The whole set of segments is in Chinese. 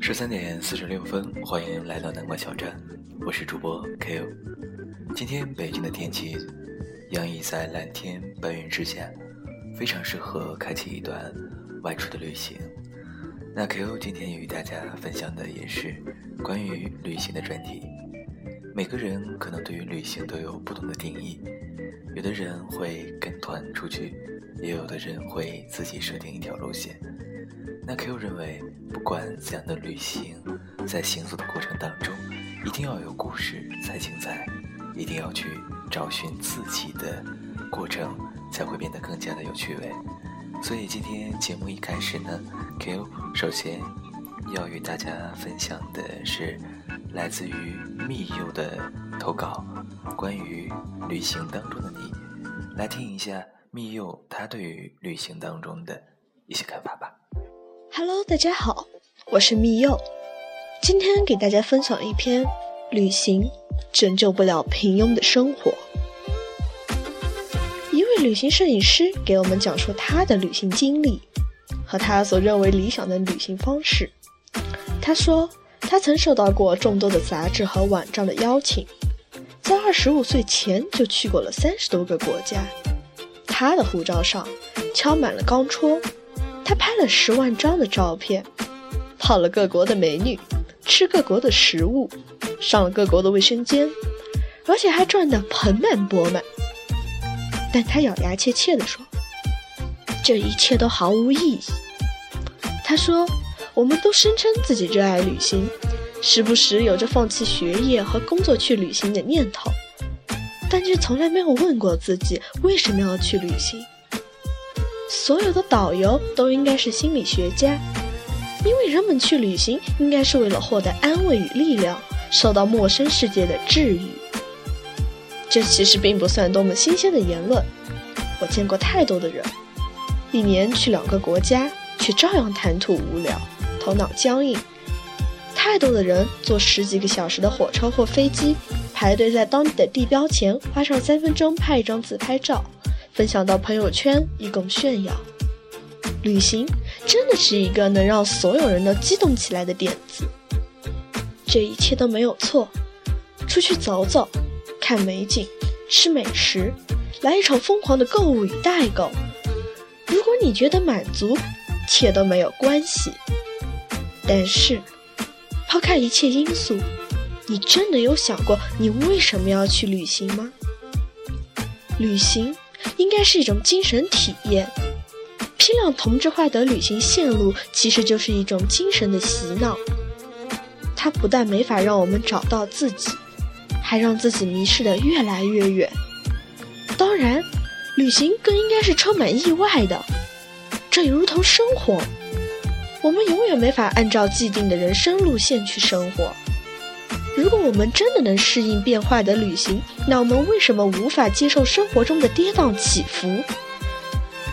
十三点四十六分，欢迎来到南瓜小站，我是主播 Ko。今天北京的天气洋溢在蓝天白云之下，非常适合开启一段外出的旅行。那 Q 今天与大家分享的也是关于旅行的专题。每个人可能对于旅行都有不同的定义，有的人会跟团出去，也有的人会自己设定一条路线。那 Q 认为，不管怎样的旅行，在行走的过程当中，一定要有故事才精彩，一定要去找寻自己的过程，才会变得更加的有趣味。所以今天节目一开始呢，Q 首先要与大家分享的是来自于密友的投稿，关于旅行当中的你，来听一下密友他对于旅行当中的一些看法吧。Hello，大家好，我是蜜柚，今天给大家分享一篇：旅行拯救不了平庸的生活。一位旅行摄影师给我们讲述他的旅行经历和他所认为理想的旅行方式。他说，他曾受到过众多的杂志和网站的邀请，在二十五岁前就去过了三十多个国家。他的护照上敲满了钢戳。他拍了十万张的照片，泡了各国的美女，吃各国的食物，上了各国的卫生间，而且还赚得盆满钵满。但他咬牙切切地说：“这一切都毫无意义。”他说：“我们都声称自己热爱旅行，时不时有着放弃学业和工作去旅行的念头，但却从来没有问过自己为什么要去旅行。”所有的导游都应该是心理学家，因为人们去旅行应该是为了获得安慰与力量，受到陌生世界的治愈。这其实并不算多么新鲜的言论，我见过太多的人，一年去两个国家，却照样谈吐无聊，头脑僵硬。太多的人坐十几个小时的火车或飞机，排队在当地的地标前花上三分钟拍一张自拍照。分享到朋友圈以供炫耀。旅行真的是一个能让所有人都激动起来的点子。这一切都没有错，出去走走，看美景，吃美食，来一场疯狂的购物与代购。如果你觉得满足，一切都没有关系。但是，抛开一切因素，你真的有想过你为什么要去旅行吗？旅行。应该是一种精神体验，批量同质化的旅行线路其实就是一种精神的洗脑。它不但没法让我们找到自己，还让自己迷失的越来越远。当然，旅行更应该是充满意外的，这如同生活，我们永远没法按照既定的人生路线去生活。如果我们真的能适应变化的旅行，那我们为什么无法接受生活中的跌宕起伏？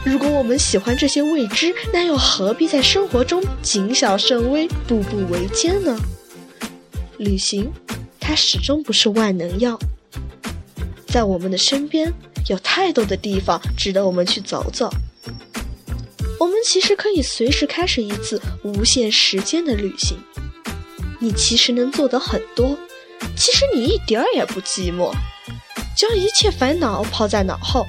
如果我们喜欢这些未知，那又何必在生活中谨小慎微、步步维艰呢？旅行，它始终不是万能药。在我们的身边，有太多的地方值得我们去走走。我们其实可以随时开始一次无限时间的旅行。你其实能做的很多，其实你一点儿也不寂寞。将一切烦恼抛在脑后，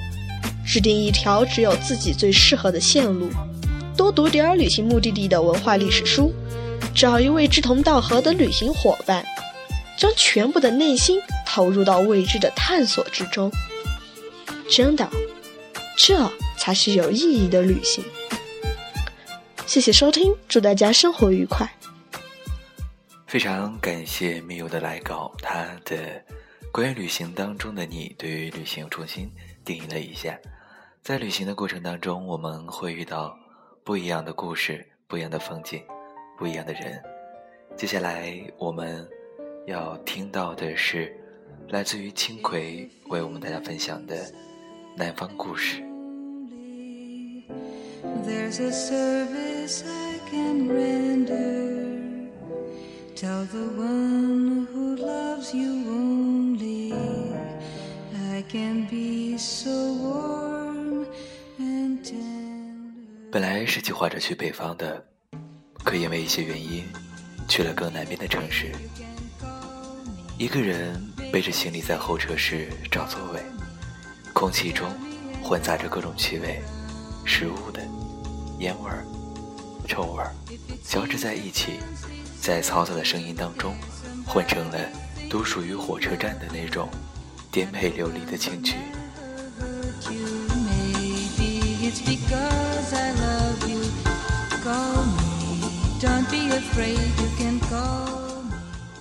制定一条只有自己最适合的线路，多读点儿旅行目的地的文化历史书，找一位志同道合的旅行伙伴，将全部的内心投入到未知的探索之中。真的，这才是有意义的旅行。谢谢收听，祝大家生活愉快。非常感谢密友的来稿，他的关于旅行当中的你，对于旅行重新定义了一下。在旅行的过程当中，我们会遇到不一样的故事、不一样的风景、不一样的人。接下来我们要听到的是来自于青葵为我们大家分享的南方故事。I can't render. Tell the one who loves you only. I can be so warm and tender. 本来是计划着去北方的，可因为一些原因，去了更南边的城市。一个人背着行李在候车室找座位，空气中混杂着各种气味，食物的烟味儿、臭味儿交织在一起。在嘈杂的声音当中，混成了独属于火车站的那种颠沛流离的情绪。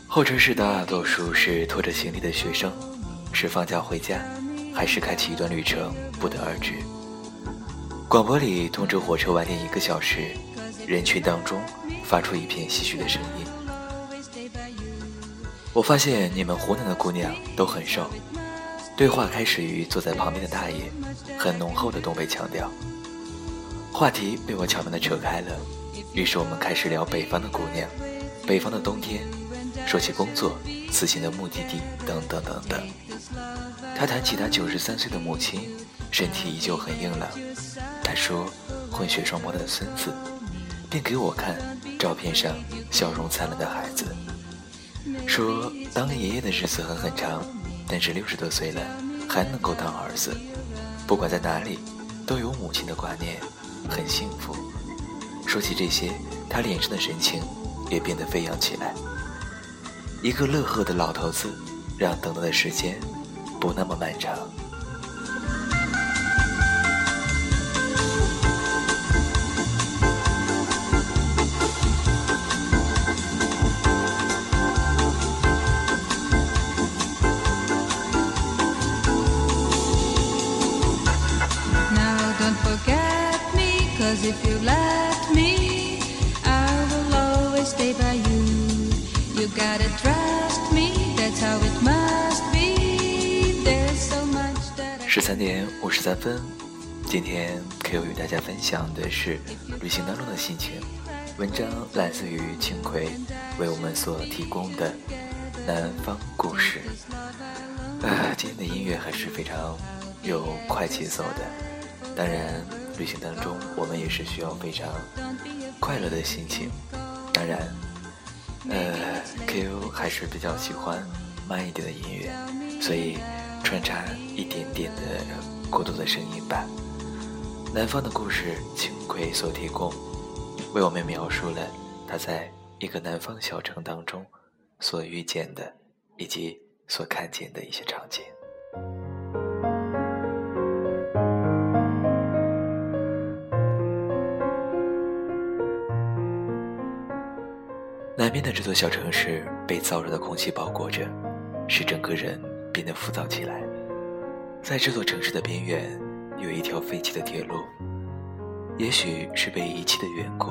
候车室大多数是拖着行李的学生，是放假回家，还是开启一段旅程，不得而知。广播里通知火车晚点一个小时，人群当中。发出一片唏嘘的声音。我发现你们湖南的姑娘都很瘦。对话开始于坐在旁边的大爷，很浓厚的东北腔调。话题被我巧妙的扯开了，于是我们开始聊北方的姑娘，北方的冬天，说起工作、此行的目的地等等等等。他谈起他九十三岁的母亲，身体依旧很硬朗。他说混血双胞胎的孙子。便给我看照片上笑容灿烂的孩子，说当爷爷的日子很很长，但是六十多岁了还能够当儿子，不管在哪里都有母亲的挂念，很幸福。说起这些，他脸上的神情也变得飞扬起来。一个乐呵的老头子，让等待的时间不那么漫长。十三点五十三分，今天 Q 与大家分享的是旅行当中的心情。文章来自于青葵为我们所提供的南方故事。啊，今天的音乐还是非常有快节奏的。当然，旅行当中我们也是需要非常快乐的心情。当然，呃，Q 还是比较喜欢慢一点的音乐，所以。穿插一点点的孤独的声音吧。南方的故事，青葵所提供，为我们描述了他在一个南方小城当中所遇见的，以及所看见的一些场景。南边的这座小城市被燥热的空气包裹着，使整个人。变得浮躁起来。在这座城市的边缘，有一条废弃的铁路。也许是被遗弃的缘故，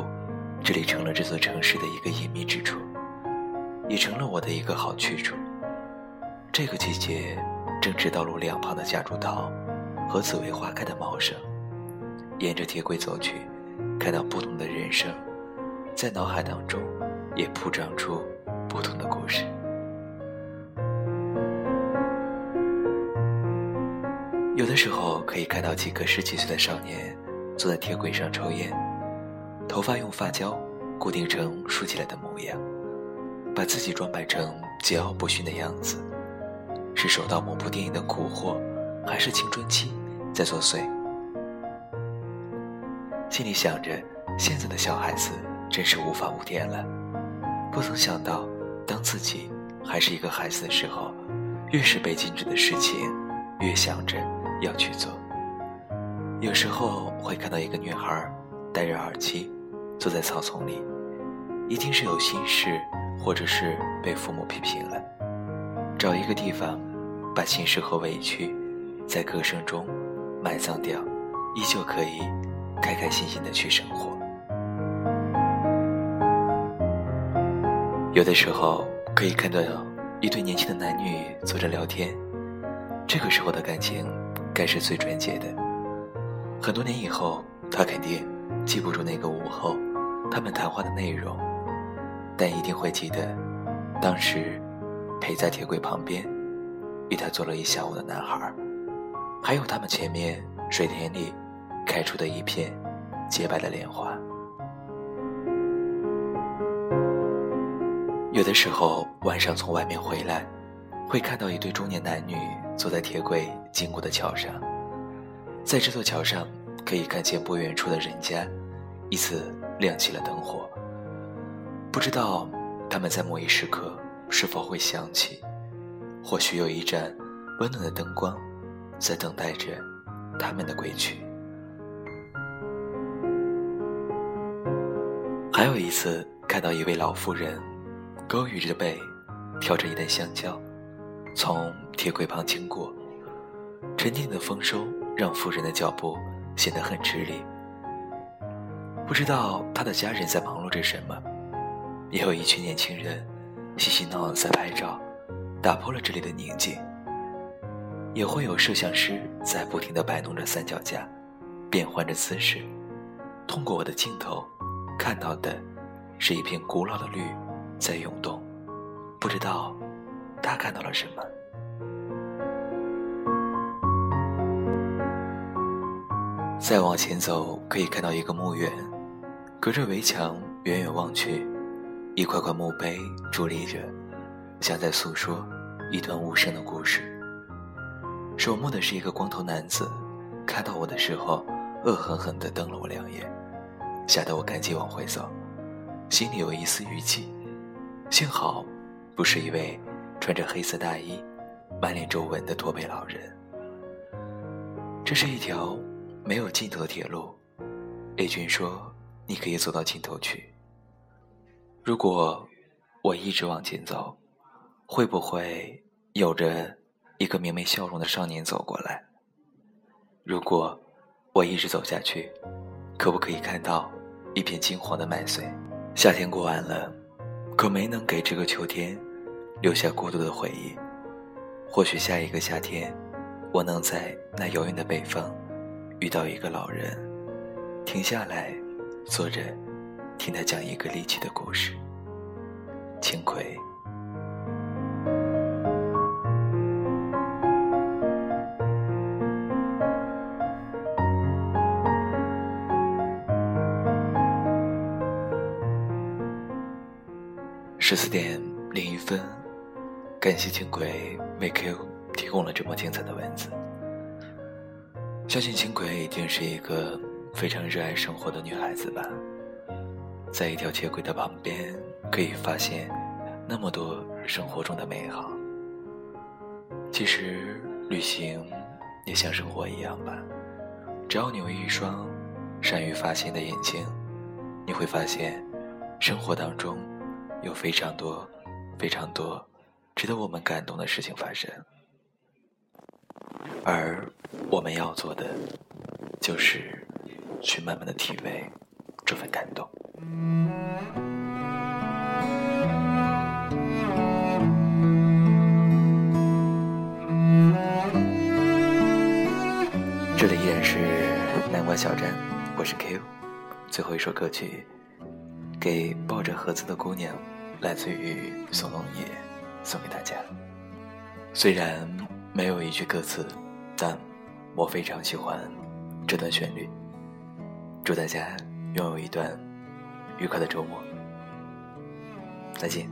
这里成了这座城市的一个隐秘之处，也成了我的一个好去处。这个季节，正值道路两旁的夹竹桃和紫薇花开的茂盛。沿着铁轨走去，看到不同的人生，在脑海当中也铺张出不同的故事。有的时候可以看到几个十几岁的少年坐在铁轨上抽烟，头发用发胶固定成竖起来的模样，把自己装扮成桀骜不驯的样子，是受到某部电影的蛊惑，还是青春期在作祟？心里想着，现在的小孩子真是无法无天了。不曾想到，当自己还是一个孩子的时候，越是被禁止的事情，越想着。要去做。有时候会看到一个女孩戴着耳机，坐在草丛里，一定是有心事，或者是被父母批评了。找一个地方，把心事和委屈，在歌声中埋葬掉，依旧可以开开心心的去生活。有的时候可以看到一对年轻的男女坐着聊天，这个时候的感情。该是最纯洁的。很多年以后，他肯定记不住那个午后他们谈话的内容，但一定会记得当时陪在铁轨旁边与他坐了一下午的男孩，还有他们前面水田里开出的一片洁白的莲花。有的时候晚上从外面回来，会看到一对中年男女坐在铁轨经过的桥上，在这座桥上可以看见不远处的人家，一次亮起了灯火。不知道他们在某一时刻是否会想起，或许有一盏温暖的灯光，在等待着他们的归去。还有一次看到一位老妇人。勾于着背，挑着一袋香蕉，从铁轨旁经过。沉甸的丰收让夫人的脚步显得很吃力。不知道他的家人在忙碌着什么，也有一群年轻人嬉嬉闹闹在拍照，打破了这里的宁静。也会有摄像师在不停地摆弄着三脚架，变换着姿势。通过我的镜头，看到的是一片古老的绿。在涌动，不知道他看到了什么。再往前走，可以看到一个墓园，隔着围墙，远远望去，一块块墓碑伫立着，像在诉说一段无声的故事。守墓的是一个光头男子，看到我的时候，恶狠狠地瞪了我两眼，吓得我赶紧往回走，心里有一丝郁气。幸好，不是一位穿着黑色大衣、满脸皱纹的驼背老人。这是一条没有尽头的铁路。A 君说：“你可以走到尽头去。”如果我一直往前走，会不会有着一个明媚笑容的少年走过来？如果我一直走下去，可不可以看到一片金黄的麦穗？夏天过完了。可没能给这个秋天留下过多的回忆。或许下一个夏天，我能在那遥远的北方遇到一个老人，停下来，坐着，听他讲一个离奇的故事。青葵。十四点零一分，感谢轻轨为 Q 提供了这么精彩的文字。相信轻轨一定是一个非常热爱生活的女孩子吧。在一条铁轨的旁边，可以发现那么多生活中的美好。其实旅行也像生活一样吧，只要你有一双善于发现的眼睛，你会发现生活当中。有非常多、非常多值得我们感动的事情发生，而我们要做的就是去慢慢的体味这份感动。这里依然是南瓜小站，我是 Q，最后一首歌曲。给抱着盒子的姑娘，来自于宋冬野，送给大家。虽然没有一句歌词，但我非常喜欢这段旋律。祝大家拥有一段愉快的周末，再见。